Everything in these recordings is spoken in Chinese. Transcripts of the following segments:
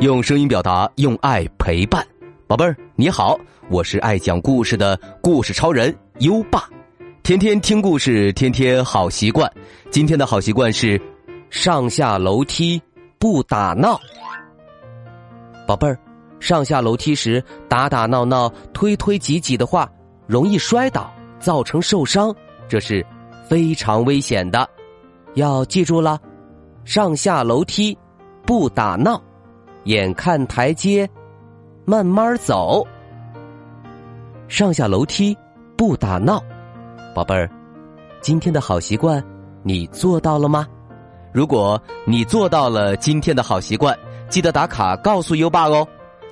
用声音表达，用爱陪伴，宝贝儿你好，我是爱讲故事的故事超人优爸，天天听故事，天天好习惯。今天的好习惯是上下楼梯不打闹。宝贝儿，上下楼梯时打打闹闹、推推挤挤的话，容易摔倒，造成受伤，这是非常危险的，要记住了。上下楼梯不打闹。眼看台阶，慢慢走。上下楼梯不打闹，宝贝儿，今天的好习惯你做到了吗？如果你做到了今天的好习惯，记得打卡告诉优爸哦。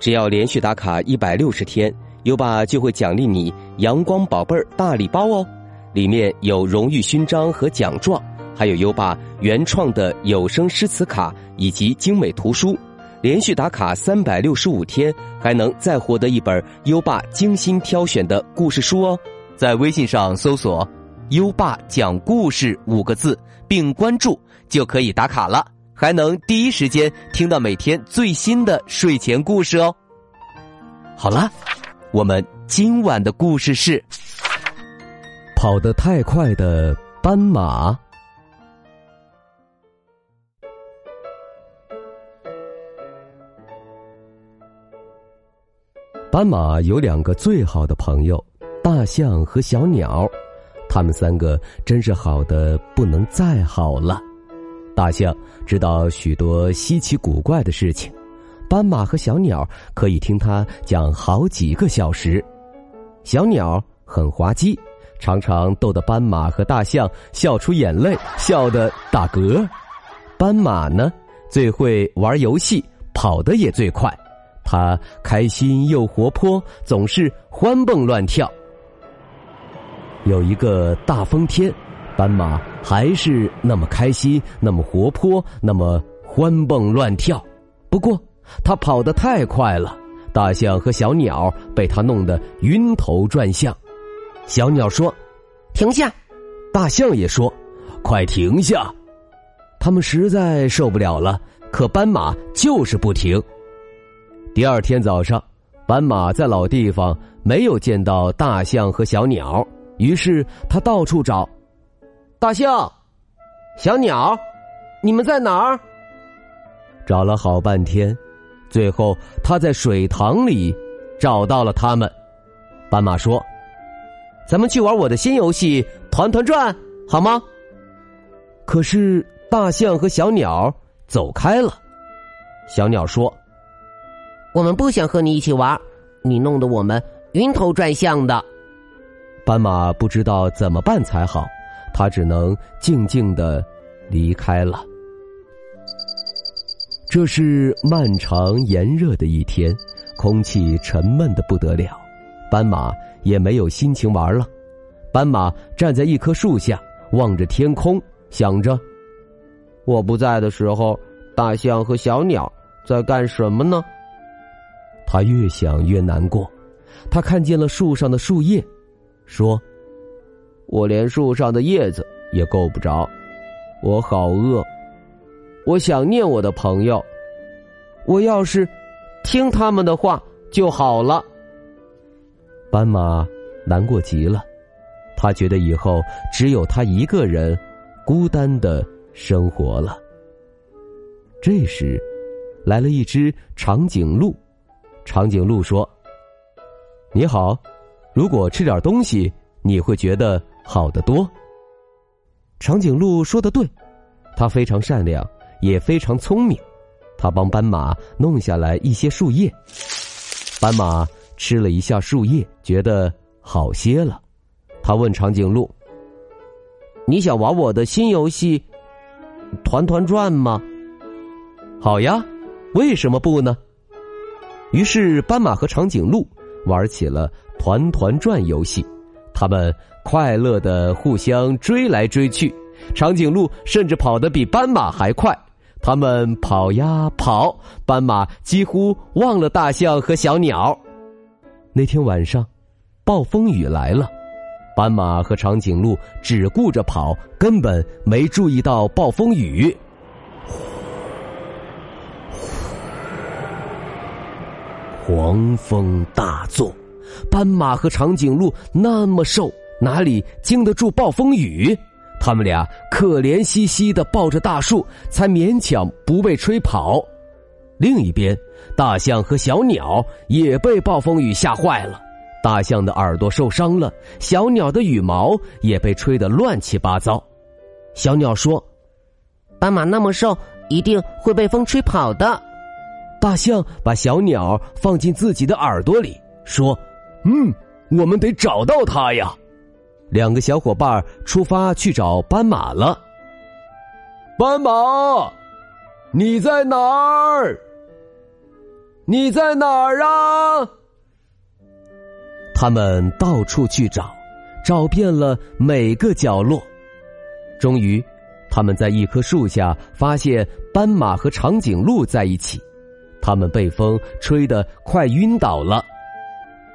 只要连续打卡一百六十天，优爸就会奖励你阳光宝贝儿大礼包哦，里面有荣誉勋章和奖状，还有优爸原创的有声诗词卡以及精美图书。连续打卡三百六十五天，还能再获得一本优爸精心挑选的故事书哦！在微信上搜索“优爸讲故事”五个字，并关注就可以打卡了，还能第一时间听到每天最新的睡前故事哦。好了，我们今晚的故事是跑得太快的斑马。斑马有两个最好的朋友，大象和小鸟，他们三个真是好的不能再好了。大象知道许多稀奇古怪的事情，斑马和小鸟可以听他讲好几个小时。小鸟很滑稽，常常逗得斑马和大象笑出眼泪，笑得打嗝。斑马呢，最会玩游戏，跑得也最快。他开心又活泼，总是欢蹦乱跳。有一个大风天，斑马还是那么开心，那么活泼，那么欢蹦乱跳。不过他跑得太快了，大象和小鸟被他弄得晕头转向。小鸟说：“停下！”大象也说：“快停下！”他们实在受不了了，可斑马就是不停。第二天早上，斑马在老地方没有见到大象和小鸟，于是他到处找。大象、小鸟，你们在哪儿？找了好半天，最后他在水塘里找到了他们。斑马说：“咱们去玩我的新游戏——团团转，好吗？”可是大象和小鸟走开了。小鸟说。我们不想和你一起玩，你弄得我们晕头转向的。斑马不知道怎么办才好，他只能静静的离开了。这是漫长炎热的一天，空气沉闷的不得了，斑马也没有心情玩了。斑马站在一棵树下，望着天空，想着：我不在的时候，大象和小鸟在干什么呢？他越想越难过，他看见了树上的树叶，说：“我连树上的叶子也够不着，我好饿，我想念我的朋友，我要是听他们的话就好了。”斑马难过极了，他觉得以后只有他一个人孤单的生活了。这时，来了一只长颈鹿。长颈鹿说：“你好，如果吃点东西，你会觉得好得多。”长颈鹿说的对，它非常善良，也非常聪明。它帮斑马弄下来一些树叶，斑马吃了一下树叶，觉得好些了。他问长颈鹿：“你想玩我的新游戏——团团转吗？”“好呀，为什么不呢？”于是，斑马和长颈鹿玩起了团团转游戏，他们快乐的互相追来追去，长颈鹿甚至跑得比斑马还快。他们跑呀跑，斑马几乎忘了大象和小鸟。那天晚上，暴风雨来了，斑马和长颈鹿只顾着跑，根本没注意到暴风雨。狂风大作，斑马和长颈鹿那么瘦，哪里经得住暴风雨？他们俩可怜兮兮的抱着大树，才勉强不被吹跑。另一边，大象和小鸟也被暴风雨吓坏了。大象的耳朵受伤了，小鸟的羽毛也被吹得乱七八糟。小鸟说：“斑马那么瘦，一定会被风吹跑的。”大象把小鸟放进自己的耳朵里，说：“嗯，我们得找到它呀。”两个小伙伴出发去找斑马了。斑马，你在哪儿？你在哪儿啊？他们到处去找，找遍了每个角落。终于，他们在一棵树下发现斑马和长颈鹿在一起。他们被风吹得快晕倒了。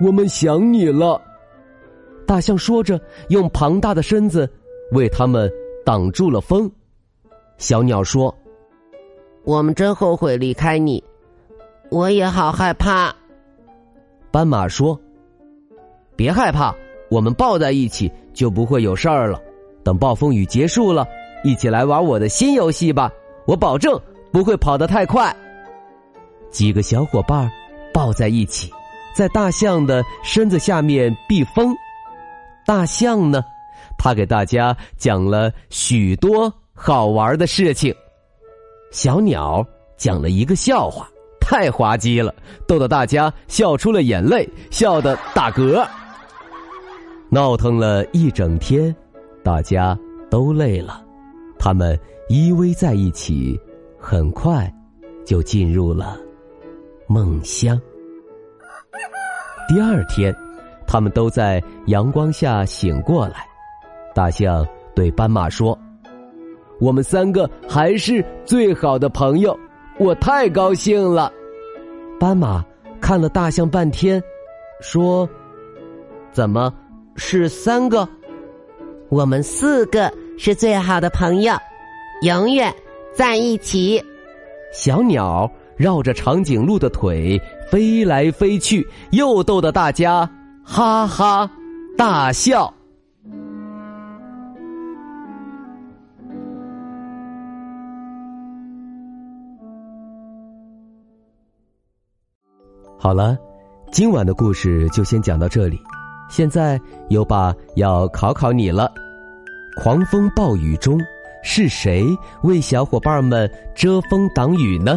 我们想你了。大象说着，用庞大的身子为他们挡住了风。小鸟说：“我们真后悔离开你，我也好害怕。”斑马说：“别害怕，我们抱在一起就不会有事儿了。等暴风雨结束了，一起来玩我的新游戏吧！我保证不会跑得太快。”几个小伙伴抱在一起，在大象的身子下面避风。大象呢？他给大家讲了许多好玩的事情。小鸟讲了一个笑话，太滑稽了，逗得大家笑出了眼泪，笑得打嗝。闹腾了一整天，大家都累了，他们依偎在一起，很快就进入了梦乡。第二天。他们都在阳光下醒过来。大象对斑马说：“我们三个还是最好的朋友，我太高兴了。”斑马看了大象半天，说：“怎么是三个？我们四个是最好的朋友，永远在一起。”小鸟绕着长颈鹿的腿飞来飞去，又逗得大家。哈哈，大笑。好了，今晚的故事就先讲到这里。现在优爸要考考你了：狂风暴雨中，是谁为小伙伴们遮风挡雨呢？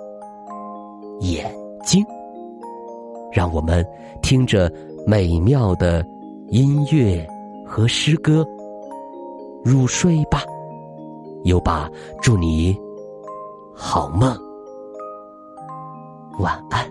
眼睛，让我们听着美妙的音乐和诗歌入睡吧。优爸，祝你好梦，晚安。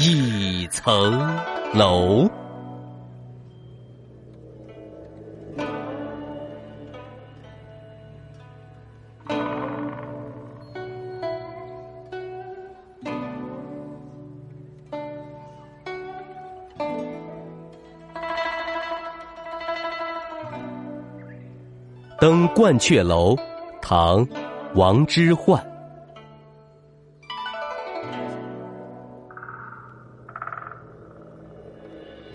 一层楼。登鹳雀楼，唐·王之涣。